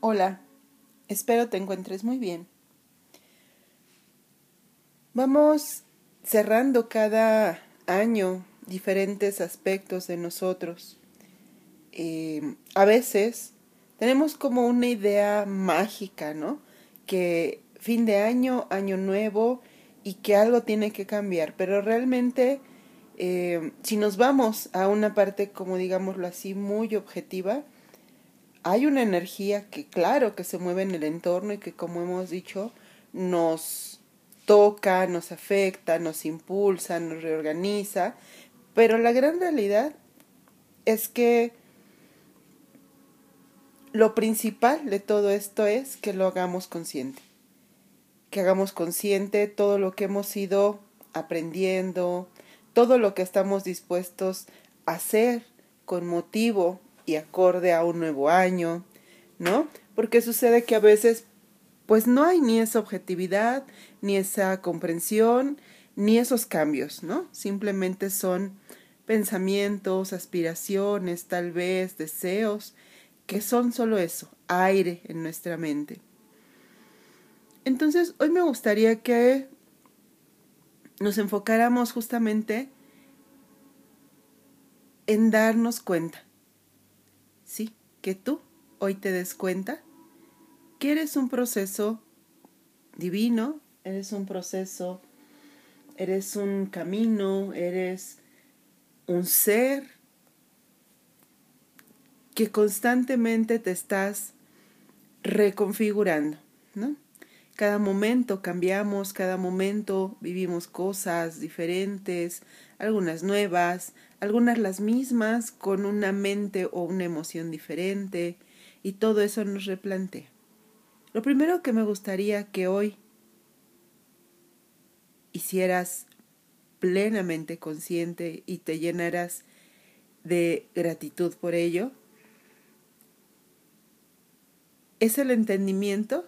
Hola, espero te encuentres muy bien. Vamos cerrando cada año diferentes aspectos de nosotros. Eh, a veces tenemos como una idea mágica, ¿no? Que fin de año, año nuevo y que algo tiene que cambiar, pero realmente eh, si nos vamos a una parte, como digámoslo así, muy objetiva, hay una energía que claro que se mueve en el entorno y que como hemos dicho nos toca, nos afecta, nos impulsa, nos reorganiza, pero la gran realidad es que lo principal de todo esto es que lo hagamos consciente, que hagamos consciente todo lo que hemos ido aprendiendo, todo lo que estamos dispuestos a hacer con motivo y acorde a un nuevo año, ¿no? Porque sucede que a veces pues no hay ni esa objetividad, ni esa comprensión, ni esos cambios, ¿no? Simplemente son pensamientos, aspiraciones, tal vez deseos, que son solo eso, aire en nuestra mente. Entonces, hoy me gustaría que nos enfocáramos justamente en darnos cuenta que tú hoy te des cuenta que eres un proceso divino, eres un proceso, eres un camino, eres un ser que constantemente te estás reconfigurando, ¿no? Cada momento cambiamos, cada momento vivimos cosas diferentes, algunas nuevas, algunas las mismas, con una mente o una emoción diferente, y todo eso nos replantea. Lo primero que me gustaría que hoy hicieras plenamente consciente y te llenaras de gratitud por ello, es el entendimiento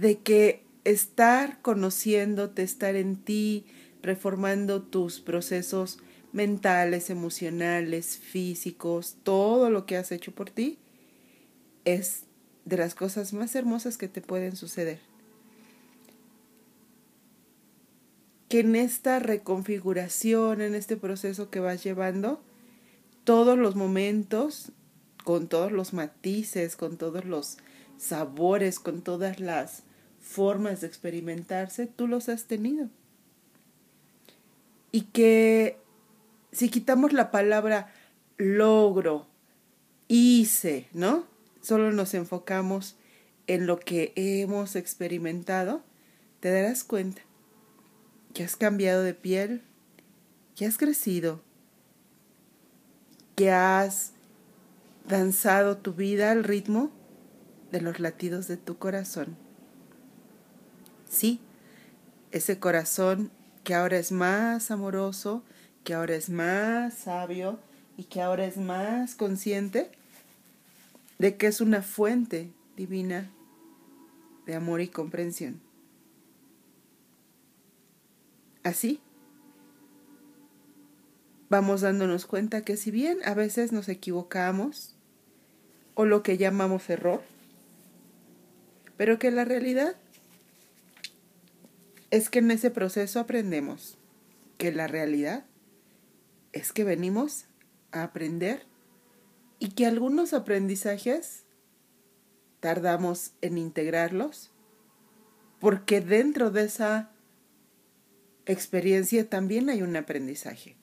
de que estar conociéndote, estar en ti, reformando tus procesos mentales, emocionales, físicos, todo lo que has hecho por ti, es de las cosas más hermosas que te pueden suceder. Que en esta reconfiguración, en este proceso que vas llevando, todos los momentos, con todos los matices, con todos los sabores, con todas las formas de experimentarse, tú los has tenido. Y que si quitamos la palabra logro, hice, ¿no? Solo nos enfocamos en lo que hemos experimentado, te darás cuenta que has cambiado de piel, que has crecido, que has danzado tu vida al ritmo de los latidos de tu corazón. Sí, ese corazón que ahora es más amoroso, que ahora es más sabio y que ahora es más consciente de que es una fuente divina de amor y comprensión. Así, vamos dándonos cuenta que si bien a veces nos equivocamos o lo que llamamos error, pero que la realidad es que en ese proceso aprendemos que la realidad es que venimos a aprender y que algunos aprendizajes tardamos en integrarlos porque dentro de esa experiencia también hay un aprendizaje.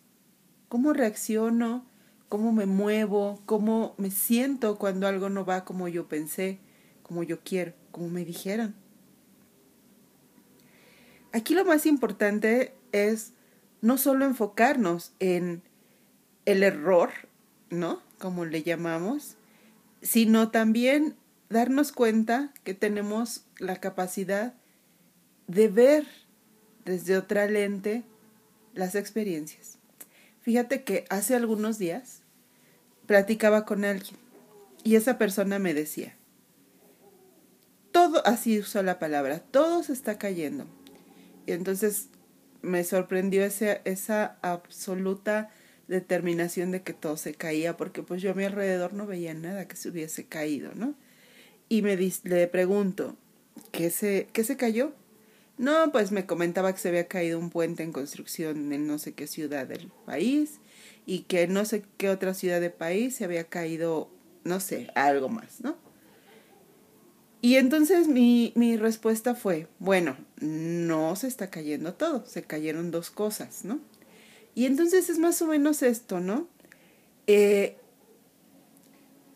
¿Cómo reacciono? ¿Cómo me muevo? ¿Cómo me siento cuando algo no va como yo pensé, como yo quiero, como me dijeron? Aquí lo más importante es no solo enfocarnos en el error, ¿no? Como le llamamos, sino también darnos cuenta que tenemos la capacidad de ver desde otra lente las experiencias. Fíjate que hace algunos días platicaba con alguien y esa persona me decía, todo, así usó la palabra, todo se está cayendo, entonces me sorprendió ese, esa absoluta determinación de que todo se caía, porque pues yo a mi alrededor no veía nada que se hubiese caído, ¿no? Y me le pregunto, ¿qué se, ¿qué se cayó? No, pues me comentaba que se había caído un puente en construcción en no sé qué ciudad del país y que no sé qué otra ciudad del país se había caído, no sé, algo más, ¿no? Y entonces mi, mi respuesta fue, bueno, no se está cayendo todo, se cayeron dos cosas, ¿no? Y entonces es más o menos esto, ¿no? Eh,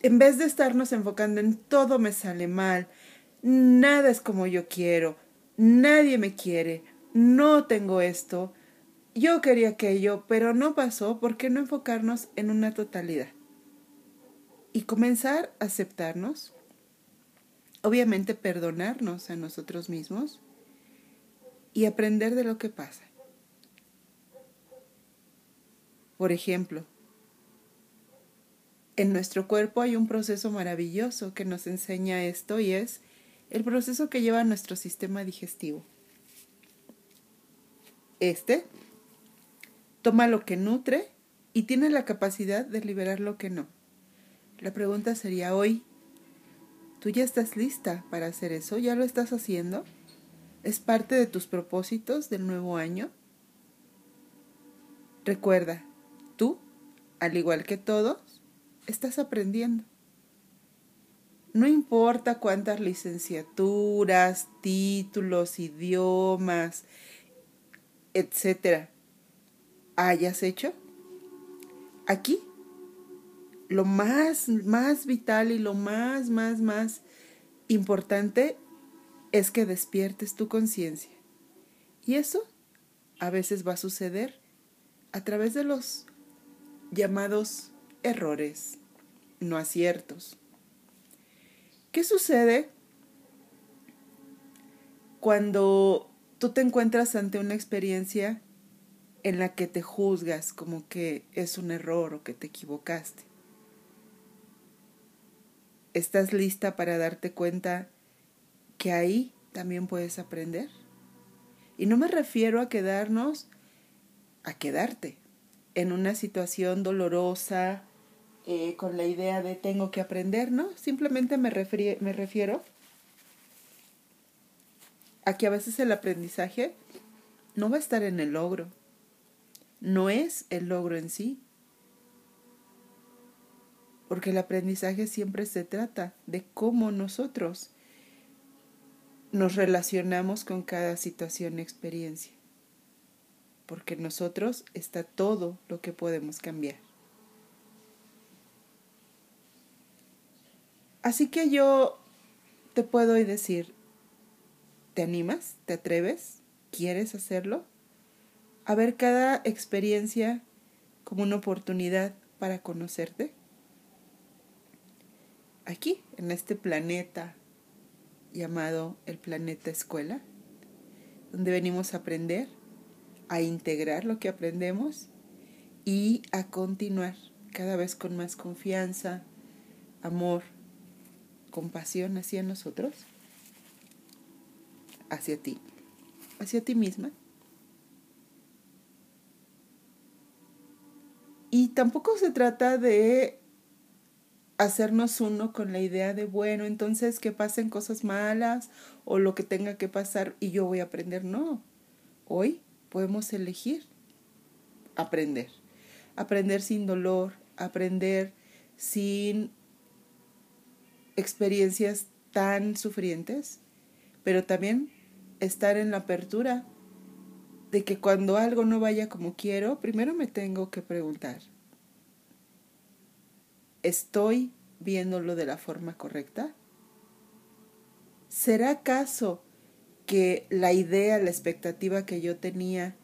en vez de estarnos enfocando en todo me sale mal, nada es como yo quiero, nadie me quiere, no tengo esto, yo quería aquello, pero no pasó, ¿por qué no enfocarnos en una totalidad? Y comenzar a aceptarnos, obviamente perdonarnos a nosotros mismos y aprender de lo que pasa. Por ejemplo, en nuestro cuerpo hay un proceso maravilloso que nos enseña esto y es el proceso que lleva nuestro sistema digestivo. Este toma lo que nutre y tiene la capacidad de liberar lo que no. La pregunta sería hoy, ¿tú ya estás lista para hacer eso? ¿Ya lo estás haciendo? ¿Es parte de tus propósitos del nuevo año? Recuerda, tú, al igual que todos, estás aprendiendo. No importa cuántas licenciaturas, títulos, idiomas, etcétera, hayas hecho, aquí lo más, más vital y lo más, más, más importante es que despiertes tu conciencia. Y eso a veces va a suceder a través de los llamados errores, no aciertos. ¿Qué sucede cuando tú te encuentras ante una experiencia en la que te juzgas como que es un error o que te equivocaste? ¿Estás lista para darte cuenta que ahí también puedes aprender? Y no me refiero a quedarnos, a quedarte, en una situación dolorosa, eh, con la idea de tengo que aprender, ¿no? Simplemente me, me refiero a que a veces el aprendizaje no va a estar en el logro, no es el logro en sí, porque el aprendizaje siempre se trata de cómo nosotros nos relacionamos con cada situación experiencia porque en nosotros está todo lo que podemos cambiar. Así que yo te puedo decir, ¿te animas? ¿Te atreves? ¿Quieres hacerlo? A ver cada experiencia como una oportunidad para conocerte. Aquí, en este planeta llamado el planeta escuela, donde venimos a aprender a integrar lo que aprendemos y a continuar cada vez con más confianza, amor, compasión hacia nosotros, hacia ti, hacia ti misma. Y tampoco se trata de hacernos uno con la idea de, bueno, entonces que pasen cosas malas o lo que tenga que pasar y yo voy a aprender. No, hoy podemos elegir aprender. Aprender sin dolor, aprender sin experiencias tan sufrientes, pero también estar en la apertura de que cuando algo no vaya como quiero, primero me tengo que preguntar, ¿estoy viéndolo de la forma correcta? ¿Será acaso que la idea, la expectativa que yo tenía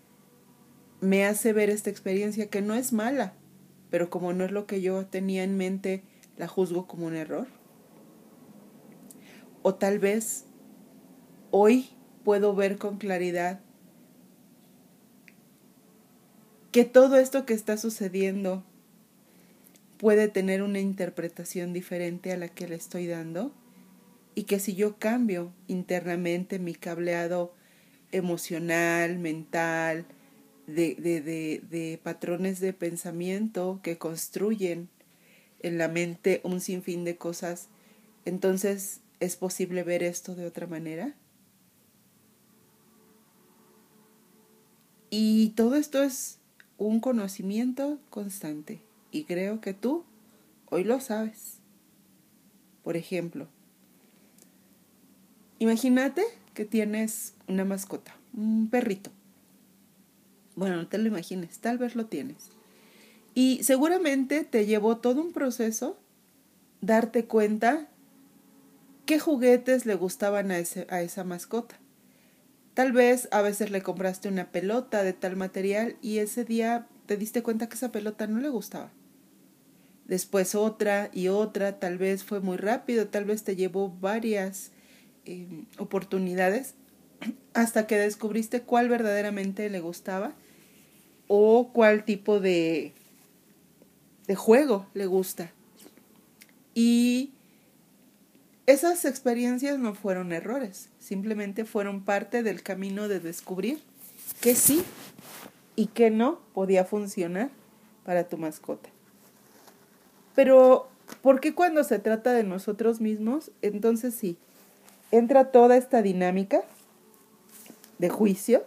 me hace ver esta experiencia que no es mala, pero como no es lo que yo tenía en mente, la juzgo como un error. O tal vez hoy puedo ver con claridad que todo esto que está sucediendo puede tener una interpretación diferente a la que le estoy dando y que si yo cambio internamente mi cableado emocional, mental, de, de, de, patrones de pensamiento que construyen en la mente un sinfín de cosas, entonces es posible ver esto de otra manera. Y todo esto es un conocimiento constante y creo que tú hoy lo sabes. Por ejemplo, imagínate que tienes una mascota, un perrito. Bueno, no te lo imagines, tal vez lo tienes. Y seguramente te llevó todo un proceso darte cuenta qué juguetes le gustaban a, ese, a esa mascota. Tal vez a veces le compraste una pelota de tal material y ese día te diste cuenta que esa pelota no le gustaba. Después otra y otra, tal vez fue muy rápido, tal vez te llevó varias eh, oportunidades hasta que descubriste cuál verdaderamente le gustaba o cuál tipo de de juego le gusta. Y esas experiencias no fueron errores, simplemente fueron parte del camino de descubrir que sí y que no podía funcionar para tu mascota. Pero, ¿por qué cuando se trata de nosotros mismos, entonces sí, entra toda esta dinámica de juicio,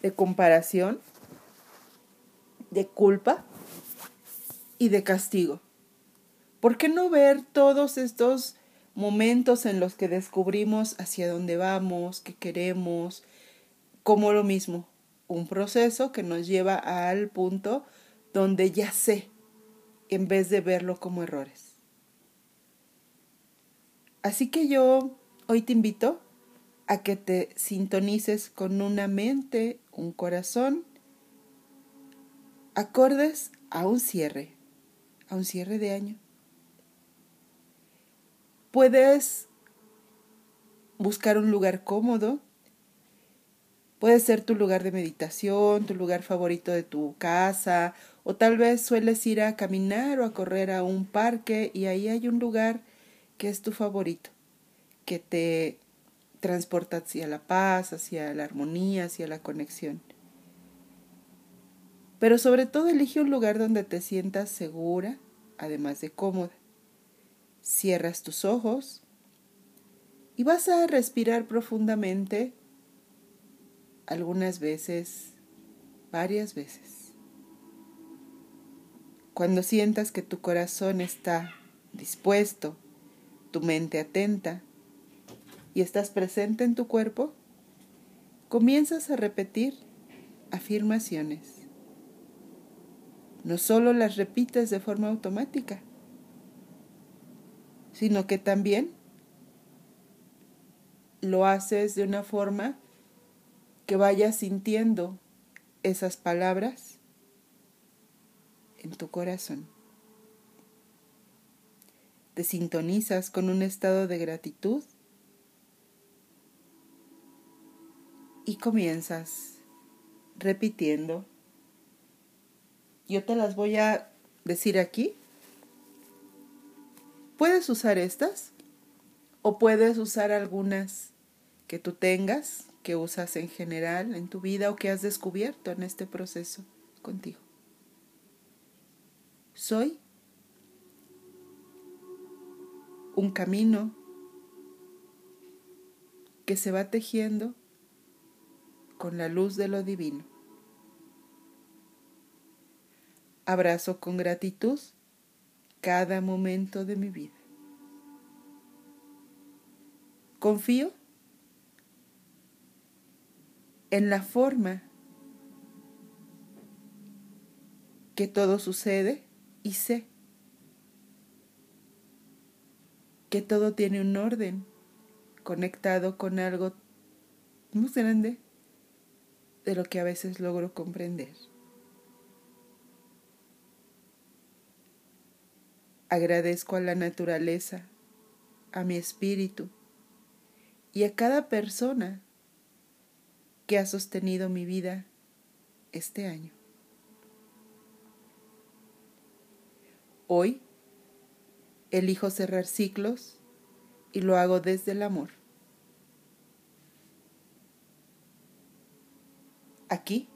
de comparación, de culpa y de castigo. ¿Por qué no ver todos estos momentos en los que descubrimos hacia dónde vamos, qué queremos, como lo mismo, un proceso que nos lleva al punto donde ya sé, en vez de verlo como errores? Así que yo hoy te invito a que te sintonices con una mente, un corazón acordes a un cierre, a un cierre de año. Puedes buscar un lugar cómodo, puede ser tu lugar de meditación, tu lugar favorito de tu casa, o tal vez sueles ir a caminar o a correr a un parque y ahí hay un lugar que es tu favorito, que te transporta hacia la paz, hacia la armonía, hacia la conexión. Pero sobre todo elige un lugar donde te sientas segura, además de cómoda. Cierras tus ojos y vas a respirar profundamente algunas veces, varias veces. Cuando sientas que tu corazón está dispuesto, tu mente atenta y estás presente en tu cuerpo, comienzas a repetir afirmaciones. No solo las repites de forma automática, sino que también lo haces de una forma que vayas sintiendo esas palabras en tu corazón. Te sintonizas con un estado de gratitud y comienzas repitiendo yo te las voy a decir aquí. Puedes usar estas o puedes usar algunas que tú tengas, que usas en general en tu vida o que has descubierto en este proceso contigo. Soy un camino que se va tejiendo con la luz de lo divino. Abrazo con gratitud cada momento de mi vida. Confío en la forma que todo sucede y sé que todo tiene un orden conectado con algo muy grande de lo que a veces logro comprender. Agradezco a la naturaleza, a mi espíritu y a cada persona que ha sostenido mi vida este año. Hoy elijo cerrar ciclos y lo hago desde el amor. aquí,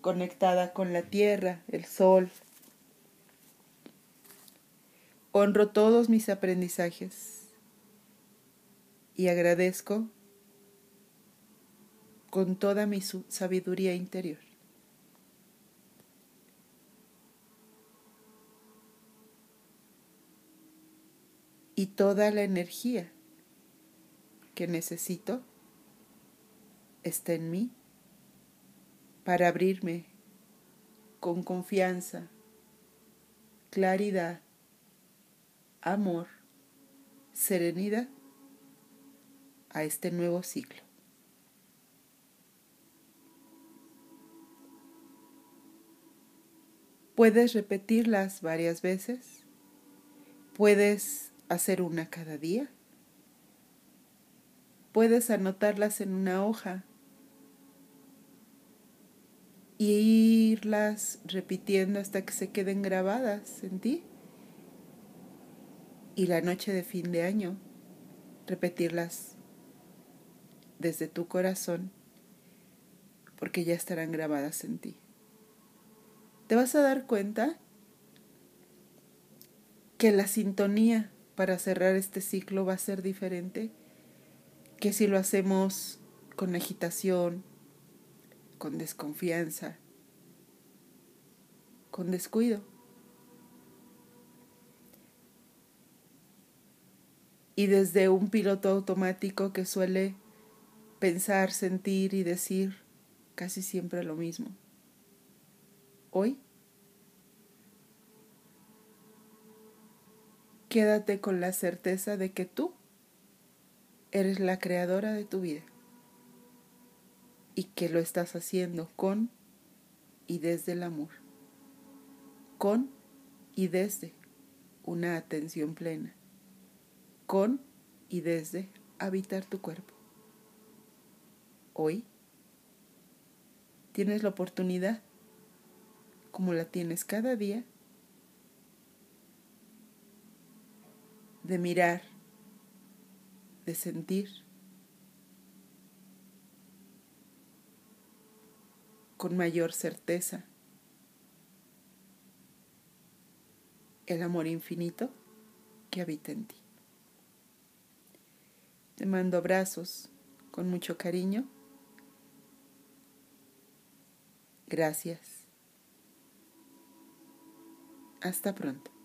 conectada con la tierra, el sol. Honro todos mis aprendizajes y agradezco con toda mi sabiduría interior. Y toda la energía que necesito está en mí para abrirme con confianza, claridad, amor, serenidad a este nuevo ciclo. Puedes repetirlas varias veces. Puedes hacer una cada día. Puedes anotarlas en una hoja y irlas repitiendo hasta que se queden grabadas en ti. Y la noche de fin de año, repetirlas desde tu corazón, porque ya estarán grabadas en ti te vas a dar cuenta que la sintonía para cerrar este ciclo va a ser diferente que si lo hacemos con agitación, con desconfianza, con descuido. Y desde un piloto automático que suele pensar, sentir y decir casi siempre lo mismo hoy, quédate con la certeza de que tú eres la creadora de tu vida y que lo estás haciendo con y desde el amor, con y desde una atención plena, con y desde habitar tu cuerpo. Hoy tienes la oportunidad como la tienes cada día, de mirar, de sentir, con mayor certeza el amor infinito que habita en ti. Te mando abrazos con mucho cariño. Gracias. Hasta pronto.